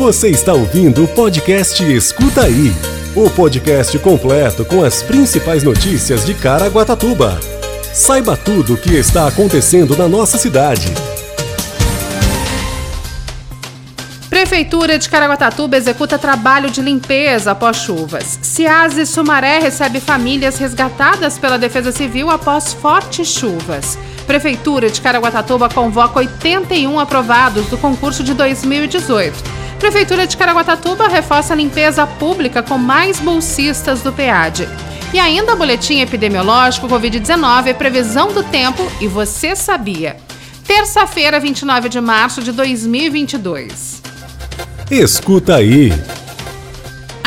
Você está ouvindo o podcast Escuta Aí o podcast completo com as principais notícias de Caraguatatuba. Saiba tudo o que está acontecendo na nossa cidade. Prefeitura de Caraguatatuba executa trabalho de limpeza após chuvas. Ciase Sumaré recebe famílias resgatadas pela Defesa Civil após fortes chuvas. Prefeitura de Caraguatatuba convoca 81 aprovados do concurso de 2018. Prefeitura de Caraguatatuba reforça a limpeza pública com mais bolsistas do PEAD. E ainda boletim epidemiológico Covid-19, previsão do tempo e você sabia. Terça-feira, 29 de março de 2022. Escuta aí.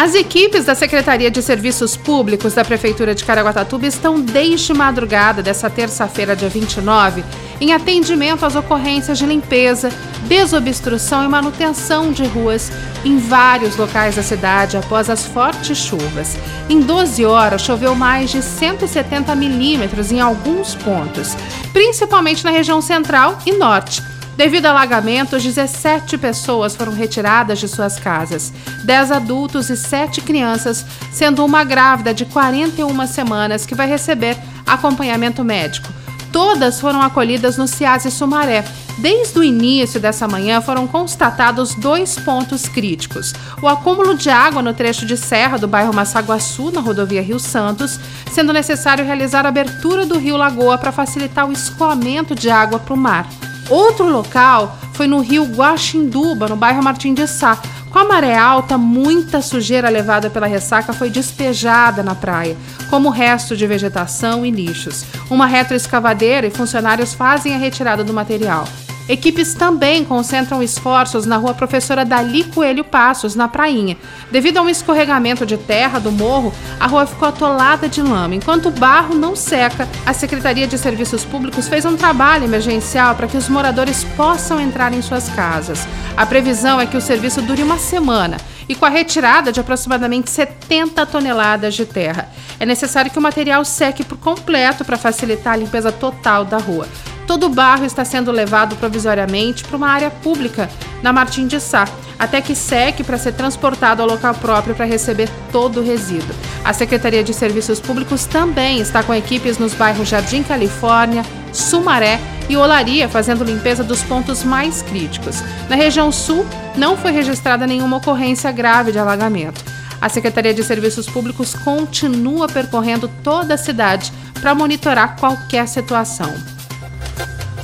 As equipes da Secretaria de Serviços Públicos da Prefeitura de Caraguatatuba estão desde madrugada dessa terça-feira, dia 29, em atendimento às ocorrências de limpeza, desobstrução e manutenção de ruas em vários locais da cidade após as fortes chuvas. Em 12 horas, choveu mais de 170 milímetros em alguns pontos, principalmente na região central e norte Devido a alagamentos, 17 pessoas foram retiradas de suas casas, 10 adultos e 7 crianças, sendo uma grávida de 41 semanas que vai receber acompanhamento médico. Todas foram acolhidas no Ciase Sumaré. Desde o início dessa manhã foram constatados dois pontos críticos: o acúmulo de água no trecho de serra do bairro Massaguaçu, na rodovia Rio Santos, sendo necessário realizar a abertura do rio Lagoa para facilitar o escoamento de água para o mar. Outro local foi no rio Guaxinduba, no bairro Martim de Sá. Com a maré alta, muita sujeira levada pela ressaca foi despejada na praia, como resto de vegetação e lixos. Uma retroescavadeira e funcionários fazem a retirada do material. Equipes também concentram esforços na rua Professora Dali Coelho Passos, na Prainha. Devido a um escorregamento de terra do morro, a rua ficou atolada de lama. Enquanto o barro não seca, a Secretaria de Serviços Públicos fez um trabalho emergencial para que os moradores possam entrar em suas casas. A previsão é que o serviço dure uma semana e com a retirada de aproximadamente 70 toneladas de terra. É necessário que o material seque por completo para facilitar a limpeza total da rua. Todo o barro está sendo levado provisoriamente para uma área pública na Martim de Sá, até que seque para ser transportado ao local próprio para receber todo o resíduo. A Secretaria de Serviços Públicos também está com equipes nos bairros Jardim Califórnia, Sumaré e Olaria fazendo limpeza dos pontos mais críticos. Na região sul, não foi registrada nenhuma ocorrência grave de alagamento. A Secretaria de Serviços Públicos continua percorrendo toda a cidade para monitorar qualquer situação.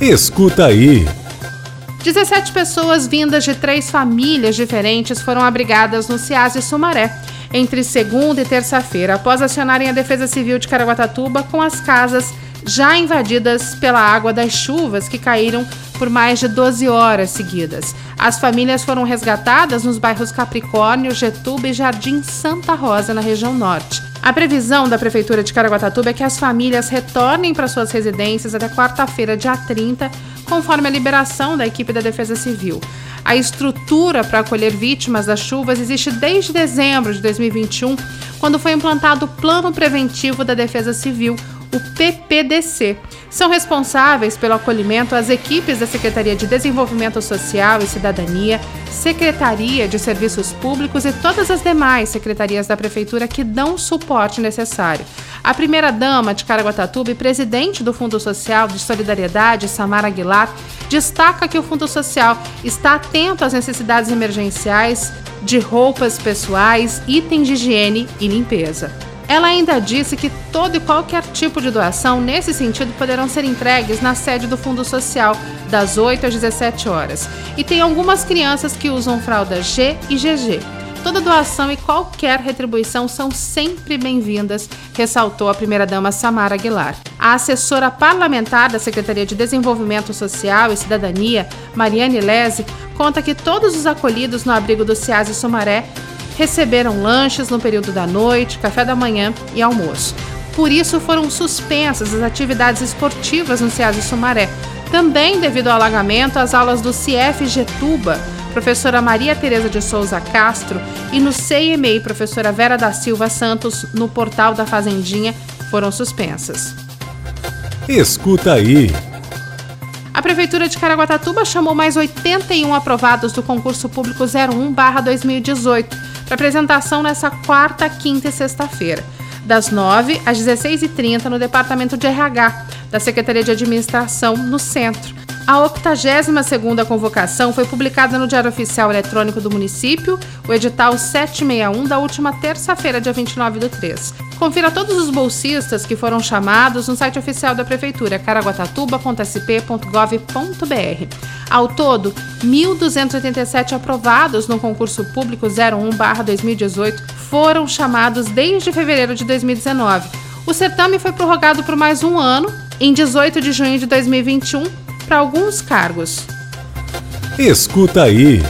Escuta aí. 17 pessoas vindas de três famílias diferentes foram abrigadas no Ciase Sumaré entre segunda e terça-feira, após acionarem a Defesa Civil de Caraguatatuba com as casas já invadidas pela água das chuvas que caíram por mais de 12 horas seguidas. As famílias foram resgatadas nos bairros Capricórnio, Getuba e Jardim Santa Rosa, na região norte. A previsão da Prefeitura de Caraguatatuba é que as famílias retornem para suas residências até quarta-feira, dia 30, conforme a liberação da equipe da Defesa Civil. A estrutura para acolher vítimas das chuvas existe desde dezembro de 2021, quando foi implantado o Plano Preventivo da Defesa Civil, o PPDC. São responsáveis pelo acolhimento as equipes da Secretaria de Desenvolvimento Social e Cidadania, Secretaria de Serviços Públicos e todas as demais secretarias da Prefeitura que dão o suporte necessário. A primeira-dama de Caraguatatuba e presidente do Fundo Social de Solidariedade, Samara Aguilar, destaca que o Fundo Social está atento às necessidades emergenciais de roupas pessoais, itens de higiene e limpeza. Ela ainda disse que todo e qualquer tipo de doação nesse sentido poderão ser entregues na sede do Fundo Social, das 8 às 17 horas. E tem algumas crianças que usam fralda G e GG. Toda doação e qualquer retribuição são sempre bem-vindas, ressaltou a primeira-dama Samara Aguilar. A assessora parlamentar da Secretaria de Desenvolvimento Social e Cidadania, Mariane Lese, conta que todos os acolhidos no abrigo do Ciase Sumaré receberam lanches no período da noite, café da manhã e almoço. Por isso foram suspensas as atividades esportivas no SEASE Sumaré. Também devido ao alagamento, as aulas do CIEF Getuba, professora Maria Tereza de Souza Castro, e no CMEI, professora Vera da Silva Santos, no portal da Fazendinha, foram suspensas. Escuta aí. A Prefeitura de Caraguatatuba chamou mais 81 aprovados do concurso público 01-2018 para apresentação nessa quarta, quinta e sexta-feira, das 9 às 16h30 no Departamento de RH da Secretaria de Administração, no centro. A 82ª convocação foi publicada no Diário Oficial Eletrônico do município, o edital 761 da última terça-feira, dia 29 do 3. Confira todos os bolsistas que foram chamados no site oficial da Prefeitura, caraguatatuba.sp.gov.br. Ao todo, 1.287 aprovados no concurso público 01-2018 foram chamados desde fevereiro de 2019. O certame foi prorrogado por mais um ano, em 18 de junho de 2021, para alguns cargos. Escuta aí.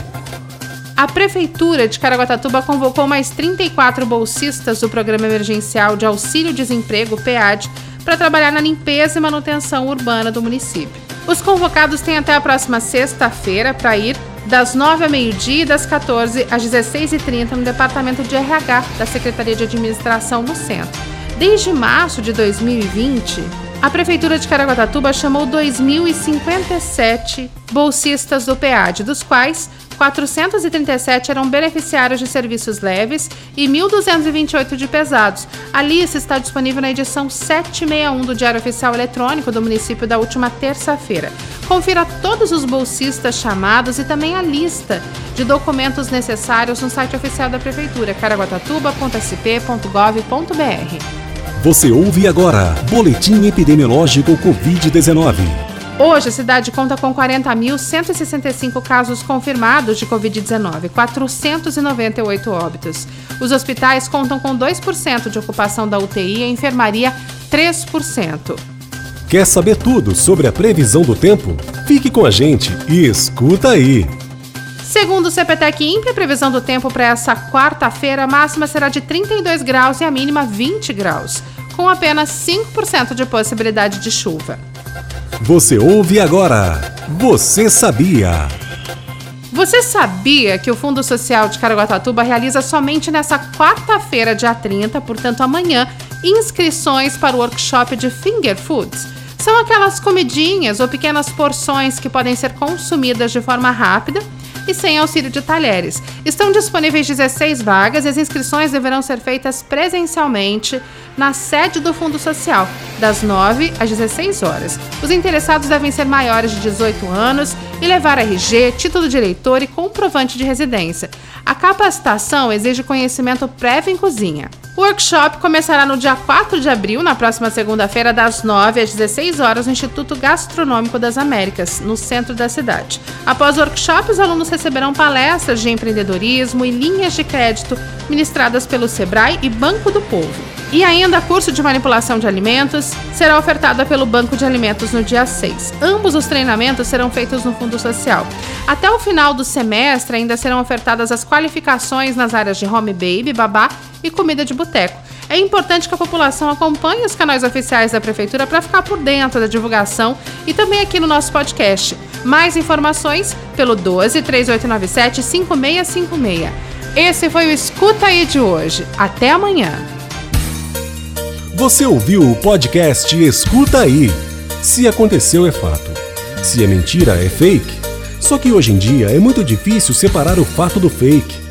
A Prefeitura de Caraguatatuba convocou mais 34 bolsistas do Programa Emergencial de Auxílio-Desemprego, PEAD, para trabalhar na limpeza e manutenção urbana do município. Os convocados têm até a próxima sexta-feira para ir das 9 ao meio-dia e das 14 às 16h30 no Departamento de RH da Secretaria de Administração no Centro. Desde março de 2020, a Prefeitura de Caraguatatuba chamou 2.057 bolsistas do PEAD, dos quais 437 eram beneficiários de serviços leves e 1.228 de pesados. A lista está disponível na edição 761 do Diário Oficial Eletrônico do município da última terça-feira. Confira todos os bolsistas chamados e também a lista de documentos necessários no site oficial da Prefeitura, caraguatatuba.sp.gov.br. Você ouve agora Boletim Epidemiológico Covid-19. Hoje, a cidade conta com 40.165 casos confirmados de Covid-19, 498 óbitos. Os hospitais contam com 2% de ocupação da UTI e a enfermaria 3%. Quer saber tudo sobre a previsão do tempo? Fique com a gente e escuta aí! Segundo o CPTEC Imp, a previsão do tempo para essa quarta-feira, a máxima será de 32 graus e a mínima 20 graus, com apenas 5% de possibilidade de chuva. Você ouve agora. Você sabia? Você sabia que o Fundo Social de Caraguatatuba realiza somente nessa quarta-feira, dia 30, portanto amanhã, inscrições para o workshop de Finger Foods? São aquelas comidinhas ou pequenas porções que podem ser consumidas de forma rápida e sem auxílio de talheres. Estão disponíveis 16 vagas e as inscrições deverão ser feitas presencialmente na sede do Fundo Social, das 9 às 16 horas. Os interessados devem ser maiores de 18 anos e levar RG, título de eleitor e comprovante de residência. A capacitação exige conhecimento prévio em cozinha. O workshop começará no dia 4 de abril, na próxima segunda-feira, das 9 às 16 horas, no Instituto Gastronômico das Américas, no centro da cidade. Após o workshop, os alunos receberão palestras de empreendedorismo e linhas de crédito ministradas pelo Sebrae e Banco do Povo. E ainda curso de manipulação de alimentos será ofertada pelo Banco de Alimentos no dia 6. Ambos os treinamentos serão feitos no Fundo Social. Até o final do semestre ainda serão ofertadas as qualificações nas áreas de home baby, babá e comida de boteco. É importante que a população acompanhe os canais oficiais da Prefeitura para ficar por dentro da divulgação e também aqui no nosso podcast. Mais informações pelo 12 3897 5656. Esse foi o Escuta aí de hoje. Até amanhã. Você ouviu o podcast Escuta aí. Se aconteceu é fato. Se é mentira é fake. Só que hoje em dia é muito difícil separar o fato do fake